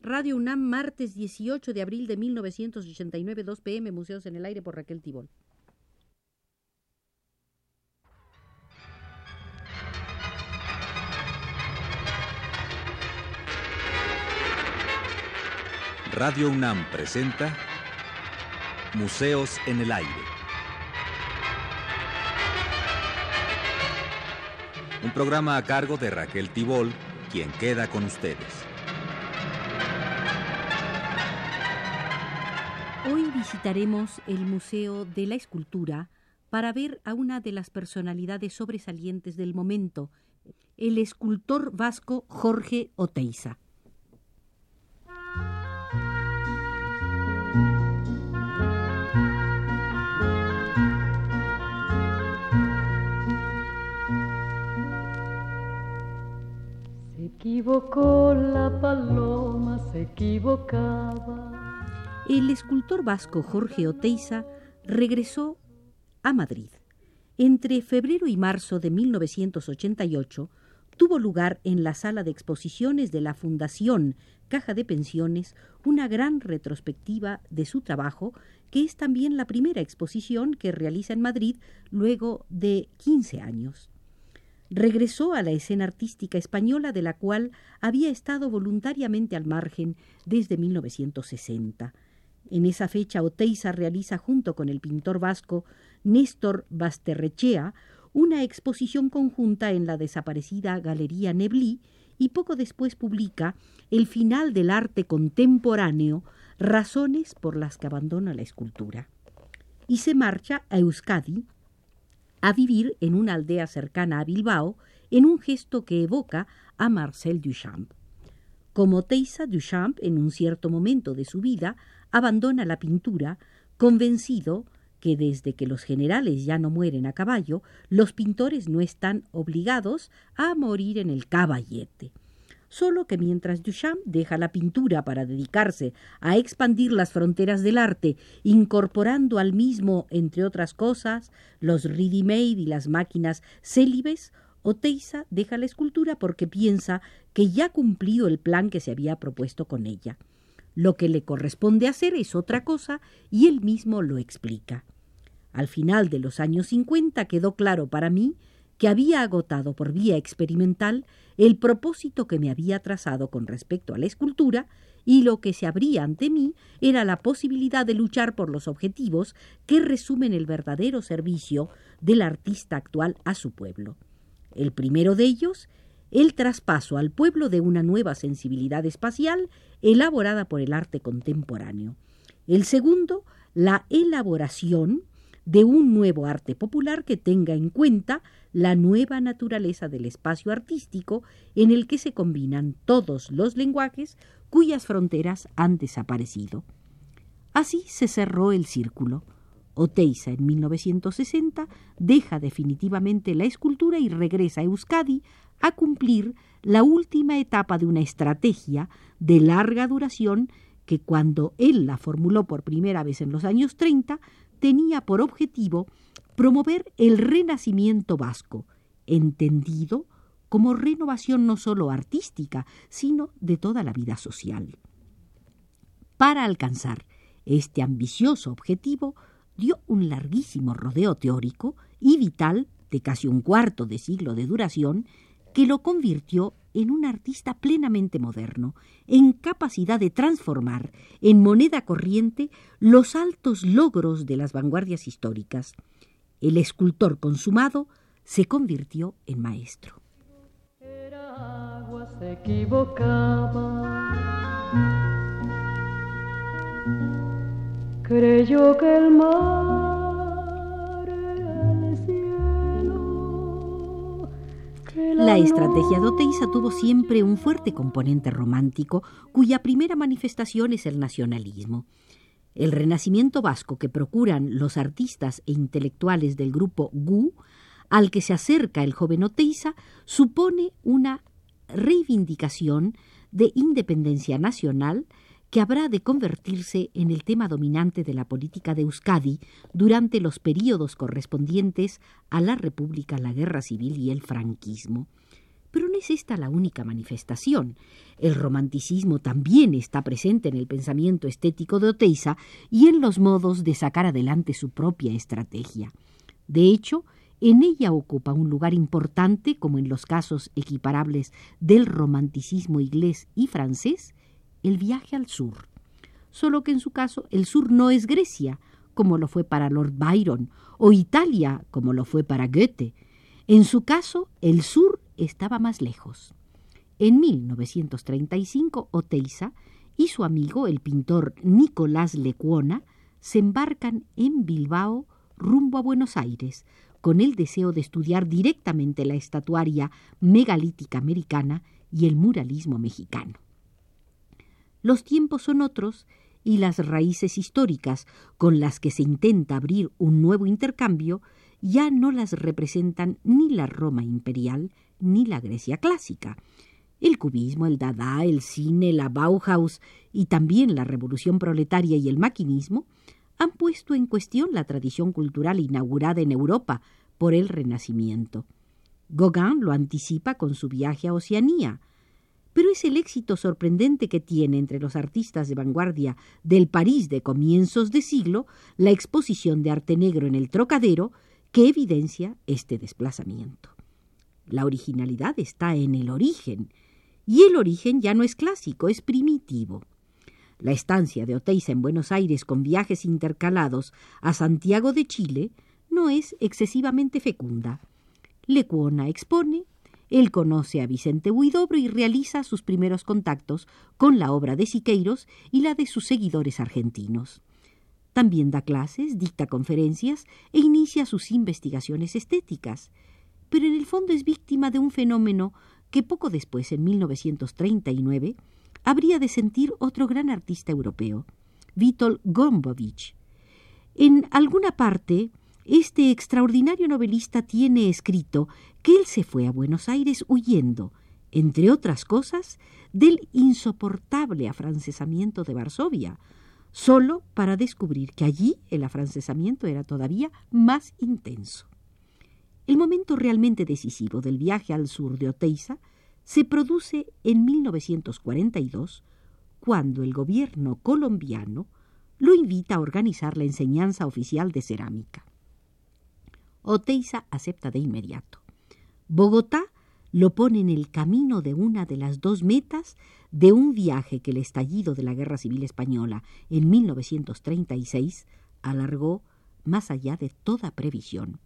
Radio UNAM, martes 18 de abril de 1989, 2 pm, Museos en el Aire por Raquel Tibol. Radio UNAM presenta Museos en el Aire. Un programa a cargo de Raquel Tibol, quien queda con ustedes. Visitaremos el Museo de la Escultura para ver a una de las personalidades sobresalientes del momento, el escultor vasco Jorge Oteiza. Se equivocó la paloma, se equivocaba el escultor vasco Jorge Oteiza regresó a Madrid. Entre febrero y marzo de 1988 tuvo lugar en la sala de exposiciones de la Fundación Caja de Pensiones una gran retrospectiva de su trabajo, que es también la primera exposición que realiza en Madrid luego de 15 años. Regresó a la escena artística española de la cual había estado voluntariamente al margen desde 1960 en esa fecha Oteiza realiza junto con el pintor vasco Néstor Basterrechea una exposición conjunta en la desaparecida Galería Neblí y poco después publica El final del arte contemporáneo, razones por las que abandona la escultura. Y se marcha a Euskadi a vivir en una aldea cercana a Bilbao en un gesto que evoca a Marcel Duchamp. Como Oteiza, Duchamp, en un cierto momento de su vida, abandona la pintura, convencido que desde que los generales ya no mueren a caballo, los pintores no están obligados a morir en el caballete. Solo que mientras Duchamp deja la pintura para dedicarse a expandir las fronteras del arte, incorporando al mismo, entre otras cosas, los ready-made y las máquinas célibes, Oteiza deja la escultura porque piensa que ya ha cumplido el plan que se había propuesto con ella. Lo que le corresponde hacer es otra cosa y él mismo lo explica. Al final de los años 50 quedó claro para mí que había agotado por vía experimental el propósito que me había trazado con respecto a la escultura y lo que se abría ante mí era la posibilidad de luchar por los objetivos que resumen el verdadero servicio del artista actual a su pueblo. El primero de ellos el traspaso al pueblo de una nueva sensibilidad espacial elaborada por el arte contemporáneo. El segundo, la elaboración de un nuevo arte popular que tenga en cuenta la nueva naturaleza del espacio artístico en el que se combinan todos los lenguajes cuyas fronteras han desaparecido. Así se cerró el círculo. Oteiza en 1960 deja definitivamente la escultura y regresa a Euskadi a cumplir la última etapa de una estrategia de larga duración que cuando él la formuló por primera vez en los años 30 tenía por objetivo promover el renacimiento vasco, entendido como renovación no sólo artística, sino de toda la vida social. Para alcanzar este ambicioso objetivo, dio un larguísimo rodeo teórico y vital de casi un cuarto de siglo de duración que lo convirtió en un artista plenamente moderno, en capacidad de transformar en moneda corriente los altos logros de las vanguardias históricas. El escultor consumado se convirtió en maestro. Creyó que el mar La estrategia de Oteiza tuvo siempre un fuerte componente romántico, cuya primera manifestación es el nacionalismo. El renacimiento vasco que procuran los artistas e intelectuales del grupo GU, al que se acerca el joven Oteiza, supone una reivindicación de independencia nacional que habrá de convertirse en el tema dominante de la política de Euskadi durante los períodos correspondientes a la República, la Guerra Civil y el franquismo. Pero no es esta la única manifestación. El romanticismo también está presente en el pensamiento estético de Oteiza y en los modos de sacar adelante su propia estrategia. De hecho, en ella ocupa un lugar importante, como en los casos equiparables del romanticismo inglés y francés, el viaje al sur. Solo que en su caso el sur no es Grecia, como lo fue para Lord Byron, o Italia, como lo fue para Goethe. En su caso, el sur estaba más lejos. En 1935, Oteiza y su amigo, el pintor Nicolás Lecuona, se embarcan en Bilbao rumbo a Buenos Aires, con el deseo de estudiar directamente la estatuaria megalítica americana y el muralismo mexicano. Los tiempos son otros y las raíces históricas con las que se intenta abrir un nuevo intercambio ya no las representan ni la Roma imperial ni la Grecia clásica. El cubismo, el dada, el cine, la Bauhaus y también la revolución proletaria y el maquinismo han puesto en cuestión la tradición cultural inaugurada en Europa por el Renacimiento. Gauguin lo anticipa con su viaje a Oceanía, pero es el éxito sorprendente que tiene entre los artistas de vanguardia del París de comienzos de siglo la exposición de arte negro en el Trocadero que evidencia este desplazamiento. La originalidad está en el origen, y el origen ya no es clásico, es primitivo. La estancia de Oteiza en Buenos Aires con viajes intercalados a Santiago de Chile no es excesivamente fecunda. Lecuona expone, él conoce a Vicente Huidobro y realiza sus primeros contactos con la obra de Siqueiros y la de sus seguidores argentinos. También da clases, dicta conferencias e inicia sus investigaciones estéticas, pero en el fondo es víctima de un fenómeno que poco después, en 1939, habría de sentir otro gran artista europeo, Witold Gombrowicz. En alguna parte, este extraordinario novelista tiene escrito que él se fue a Buenos Aires huyendo, entre otras cosas, del insoportable afrancesamiento de Varsovia, solo para descubrir que allí el afrancesamiento era todavía más intenso. El momento realmente decisivo del viaje al sur de Oteiza se produce en 1942, cuando el gobierno colombiano lo invita a organizar la enseñanza oficial de cerámica. Oteiza acepta de inmediato. Bogotá lo pone en el camino de una de las dos metas de un viaje que el estallido de la Guerra Civil Española en 1936 alargó más allá de toda previsión.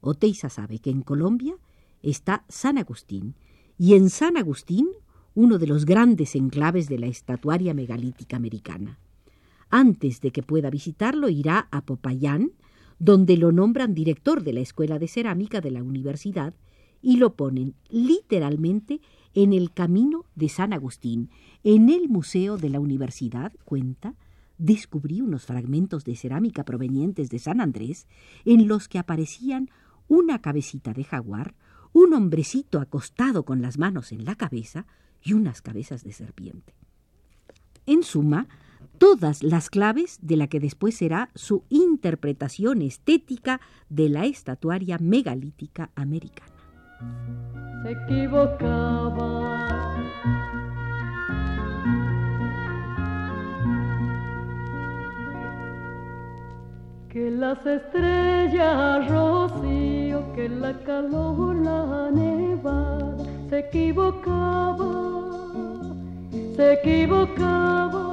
Oteiza sabe que en Colombia está San Agustín y en San Agustín uno de los grandes enclaves de la estatuaria megalítica americana. Antes de que pueda visitarlo, irá a Popayán, donde lo nombran director de la Escuela de Cerámica de la Universidad y lo ponen literalmente en el camino de San Agustín. En el Museo de la Universidad, cuenta, descubrí unos fragmentos de cerámica provenientes de San Andrés en los que aparecían una cabecita de jaguar, un hombrecito acostado con las manos en la cabeza y unas cabezas de serpiente. En suma, todas las claves de la que después será su interpretación estética de la estatuaria megalítica americana. Se equivocaba. Que las estrellas rocío, que la calor, la nevada, se equivocaba, se equivocaba.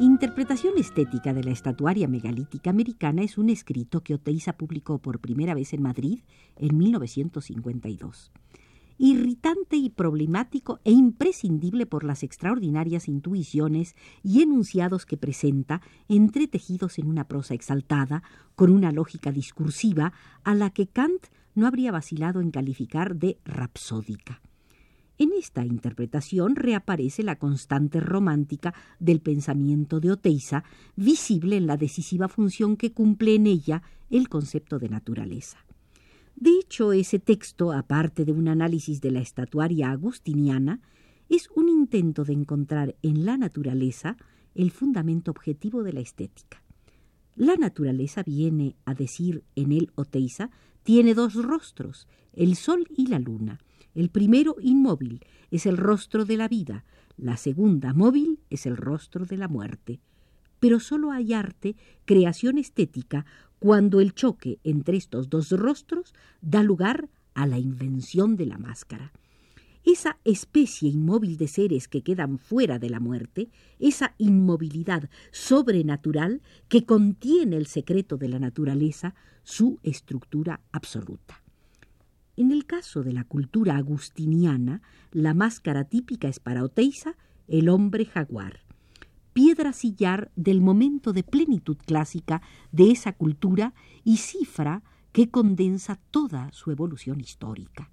Interpretación estética de la estatuaria megalítica americana es un escrito que Oteiza publicó por primera vez en Madrid en 1952 irritante y problemático e imprescindible por las extraordinarias intuiciones y enunciados que presenta, entretejidos en una prosa exaltada, con una lógica discursiva a la que Kant no habría vacilado en calificar de rapsódica. En esta interpretación reaparece la constante romántica del pensamiento de Oteiza, visible en la decisiva función que cumple en ella el concepto de naturaleza. De hecho, ese texto, aparte de un análisis de la estatuaria agustiniana, es un intento de encontrar en la naturaleza el fundamento objetivo de la estética. La naturaleza viene a decir en el Oteiza, tiene dos rostros, el sol y la luna, El primero, inmóvil, es el rostro de la vida, la segunda, móvil, es el rostro de la muerte. Pero sólo hay arte, creación estética, cuando el choque entre estos dos rostros da lugar a la invención de la máscara. Esa especie inmóvil de seres que quedan fuera de la muerte, esa inmovilidad sobrenatural que contiene el secreto de la naturaleza, su estructura absoluta. En el caso de la cultura agustiniana, la máscara típica es para Oteiza el hombre jaguar, piedra sillar del momento de plenitud clásica de esa cultura y cifra que condensa toda su evolución histórica.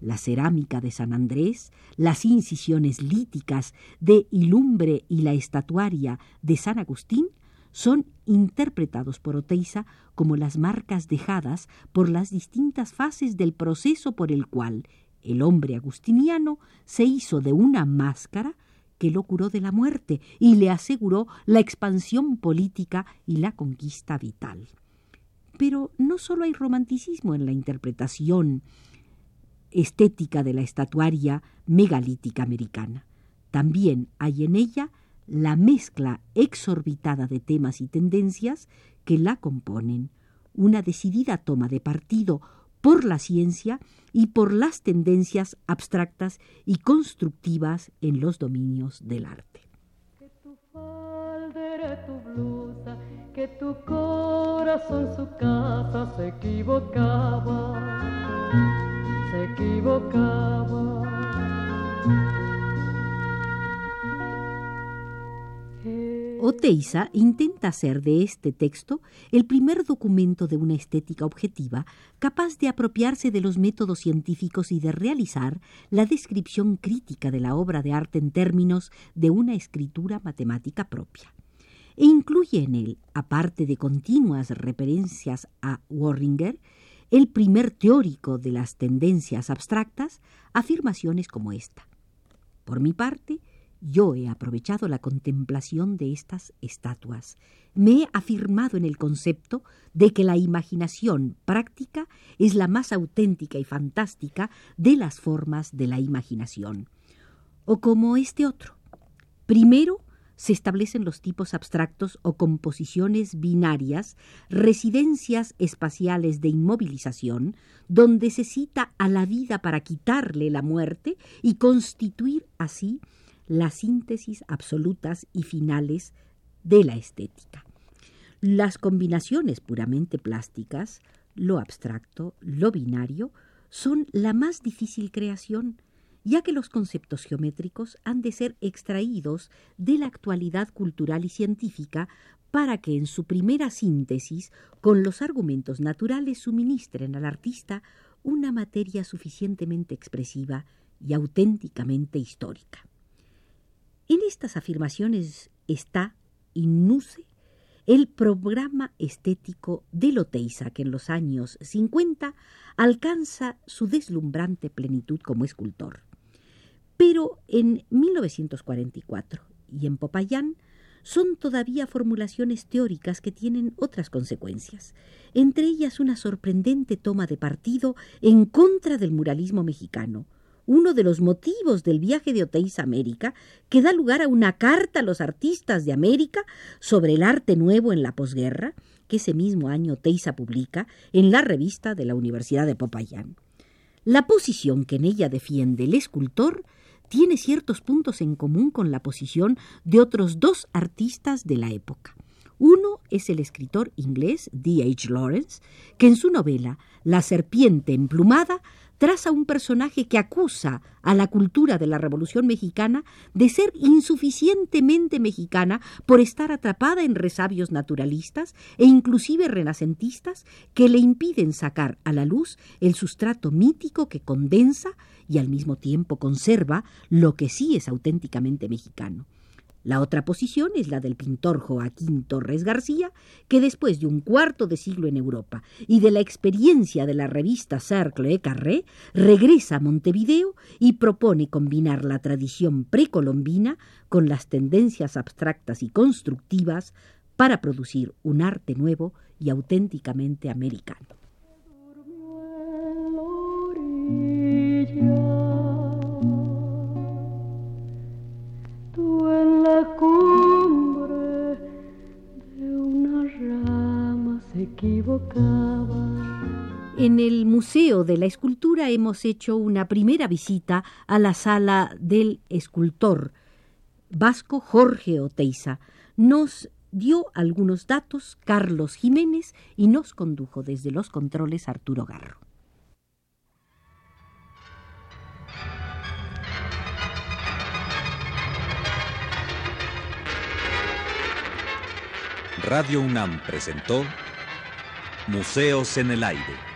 La cerámica de San Andrés, las incisiones líticas de Ilumbre y la estatuaria de San Agustín son interpretados por Oteiza como las marcas dejadas por las distintas fases del proceso por el cual el hombre agustiniano se hizo de una máscara que lo curó de la muerte y le aseguró la expansión política y la conquista vital. Pero no solo hay romanticismo en la interpretación estética de la estatuaria megalítica americana, también hay en ella la mezcla exorbitada de temas y tendencias que la componen, una decidida toma de partido por la ciencia y por las tendencias abstractas y constructivas en los dominios del arte. Que tu falda tu blusa, que tu corazón su casa se equivocaba, se equivocaba. Oteiza intenta hacer de este texto el primer documento de una estética objetiva capaz de apropiarse de los métodos científicos y de realizar la descripción crítica de la obra de arte en términos de una escritura matemática propia. E incluye en él, aparte de continuas referencias a Warringer, el primer teórico de las tendencias abstractas, afirmaciones como esta. Por mi parte, yo he aprovechado la contemplación de estas estatuas. Me he afirmado en el concepto de que la imaginación práctica es la más auténtica y fantástica de las formas de la imaginación. O como este otro. Primero, se establecen los tipos abstractos o composiciones binarias, residencias espaciales de inmovilización, donde se cita a la vida para quitarle la muerte y constituir así las síntesis absolutas y finales de la estética. Las combinaciones puramente plásticas, lo abstracto, lo binario, son la más difícil creación, ya que los conceptos geométricos han de ser extraídos de la actualidad cultural y científica para que en su primera síntesis con los argumentos naturales suministren al artista una materia suficientemente expresiva y auténticamente histórica. En estas afirmaciones está, innuce, el programa estético de Loteiza, que en los años 50 alcanza su deslumbrante plenitud como escultor. Pero en 1944 y en Popayán son todavía formulaciones teóricas que tienen otras consecuencias, entre ellas una sorprendente toma de partido en contra del muralismo mexicano, uno de los motivos del viaje de Oteiza a América, que da lugar a una carta a los artistas de América sobre el arte nuevo en la posguerra, que ese mismo año Oteiza publica en la revista de la Universidad de Popayán. La posición que en ella defiende el escultor tiene ciertos puntos en común con la posición de otros dos artistas de la época. Uno es el escritor inglés D. H. Lawrence, que en su novela La serpiente emplumada traza un personaje que acusa a la cultura de la Revolución Mexicana de ser insuficientemente mexicana por estar atrapada en resabios naturalistas e inclusive renacentistas que le impiden sacar a la luz el sustrato mítico que condensa y al mismo tiempo conserva lo que sí es auténticamente mexicano. La otra posición es la del pintor Joaquín Torres García, que después de un cuarto de siglo en Europa y de la experiencia de la revista Cercle et Carré, regresa a Montevideo y propone combinar la tradición precolombina con las tendencias abstractas y constructivas para producir un arte nuevo y auténticamente americano. En el Museo de la Escultura hemos hecho una primera visita a la sala del escultor vasco Jorge Oteiza. Nos dio algunos datos Carlos Jiménez y nos condujo desde los controles Arturo Garro. Radio UNAM presentó Museos en el Aire.